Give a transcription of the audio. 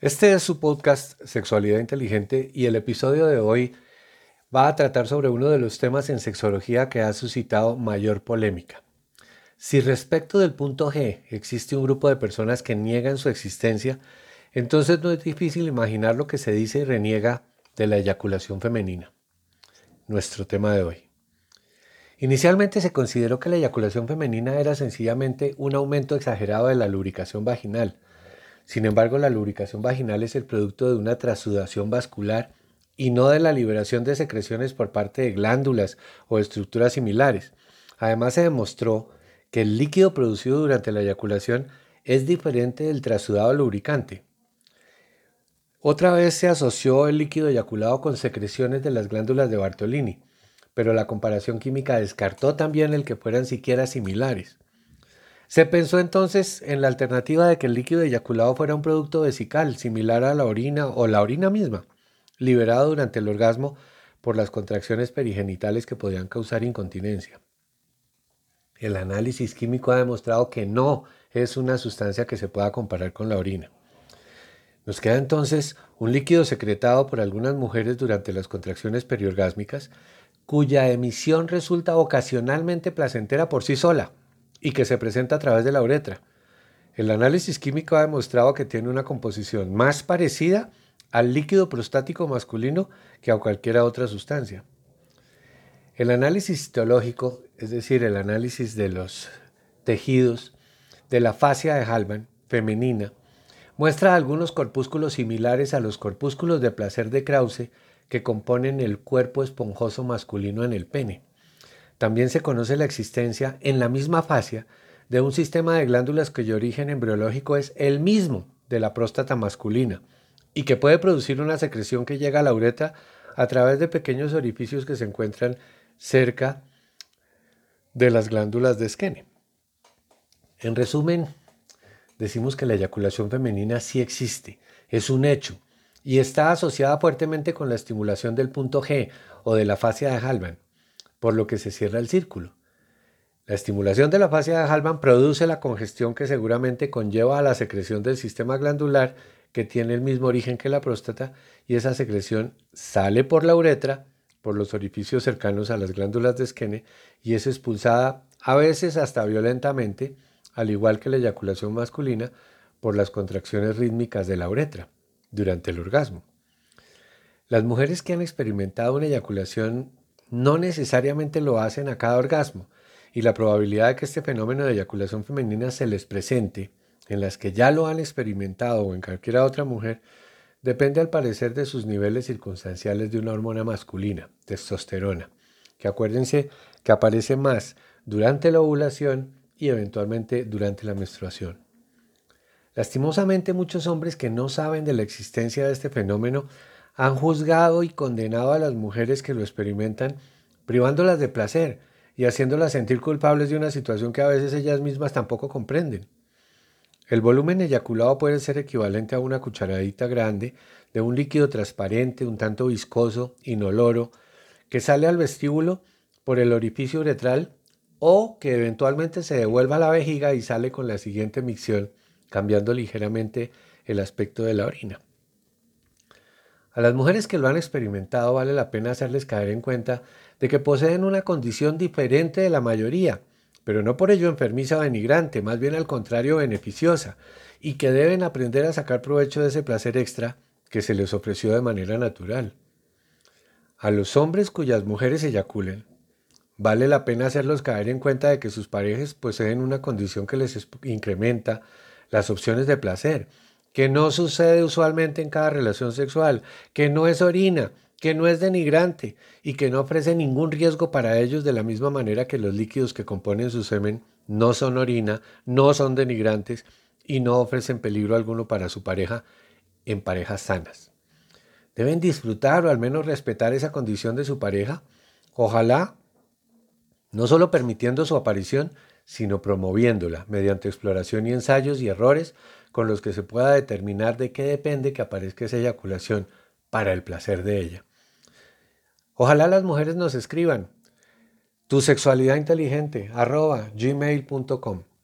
Este es su podcast Sexualidad Inteligente y el episodio de hoy va a tratar sobre uno de los temas en sexología que ha suscitado mayor polémica. Si respecto del punto G existe un grupo de personas que niegan su existencia, entonces no es difícil imaginar lo que se dice y reniega de la eyaculación femenina. Nuestro tema de hoy. Inicialmente se consideró que la eyaculación femenina era sencillamente un aumento exagerado de la lubricación vaginal, sin embargo, la lubricación vaginal es el producto de una trasudación vascular y no de la liberación de secreciones por parte de glándulas o estructuras similares. Además, se demostró que el líquido producido durante la eyaculación es diferente del trasudado lubricante. Otra vez se asoció el líquido eyaculado con secreciones de las glándulas de Bartolini, pero la comparación química descartó también el que fueran siquiera similares. Se pensó entonces en la alternativa de que el líquido eyaculado fuera un producto vesical, similar a la orina o la orina misma, liberado durante el orgasmo por las contracciones perigenitales que podían causar incontinencia. El análisis químico ha demostrado que no es una sustancia que se pueda comparar con la orina. Nos queda entonces un líquido secretado por algunas mujeres durante las contracciones periorgásmicas, cuya emisión resulta ocasionalmente placentera por sí sola, y que se presenta a través de la uretra. El análisis químico ha demostrado que tiene una composición más parecida al líquido prostático masculino que a cualquier otra sustancia. El análisis histológico, es decir, el análisis de los tejidos de la fascia de Halban femenina, muestra algunos corpúsculos similares a los corpúsculos de placer de Krause que componen el cuerpo esponjoso masculino en el pene. También se conoce la existencia en la misma fascia de un sistema de glándulas cuyo origen embriológico es el mismo de la próstata masculina y que puede producir una secreción que llega a la uretra a través de pequeños orificios que se encuentran cerca de las glándulas de esquene. En resumen, decimos que la eyaculación femenina sí existe, es un hecho y está asociada fuertemente con la estimulación del punto G o de la fascia de Halban por lo que se cierra el círculo. La estimulación de la fascia de Halban produce la congestión que seguramente conlleva a la secreción del sistema glandular que tiene el mismo origen que la próstata y esa secreción sale por la uretra, por los orificios cercanos a las glándulas de esquene y es expulsada a veces hasta violentamente, al igual que la eyaculación masculina, por las contracciones rítmicas de la uretra durante el orgasmo. Las mujeres que han experimentado una eyaculación no necesariamente lo hacen a cada orgasmo, y la probabilidad de que este fenómeno de eyaculación femenina se les presente en las que ya lo han experimentado o en cualquier otra mujer depende al parecer de sus niveles circunstanciales de una hormona masculina, testosterona, que acuérdense que aparece más durante la ovulación y eventualmente durante la menstruación. Lastimosamente muchos hombres que no saben de la existencia de este fenómeno han juzgado y condenado a las mujeres que lo experimentan, privándolas de placer y haciéndolas sentir culpables de una situación que a veces ellas mismas tampoco comprenden. El volumen eyaculado puede ser equivalente a una cucharadita grande de un líquido transparente, un tanto viscoso, inoloro, que sale al vestíbulo por el orificio uretral o que eventualmente se devuelva a la vejiga y sale con la siguiente micción, cambiando ligeramente el aspecto de la orina. A las mujeres que lo han experimentado vale la pena hacerles caer en cuenta de que poseen una condición diferente de la mayoría, pero no por ello enfermiza o denigrante, más bien al contrario beneficiosa, y que deben aprender a sacar provecho de ese placer extra que se les ofreció de manera natural. A los hombres cuyas mujeres eyaculen, vale la pena hacerlos caer en cuenta de que sus parejas poseen una condición que les incrementa las opciones de placer, que no sucede usualmente en cada relación sexual, que no es orina, que no es denigrante y que no ofrece ningún riesgo para ellos de la misma manera que los líquidos que componen su semen no son orina, no son denigrantes y no ofrecen peligro alguno para su pareja en parejas sanas. Deben disfrutar o al menos respetar esa condición de su pareja, ojalá no solo permitiendo su aparición, sino promoviéndola mediante exploración y ensayos y errores con los que se pueda determinar de qué depende que aparezca esa eyaculación para el placer de ella. Ojalá las mujeres nos escriban tu sexualidad inteligente arroba gmail.com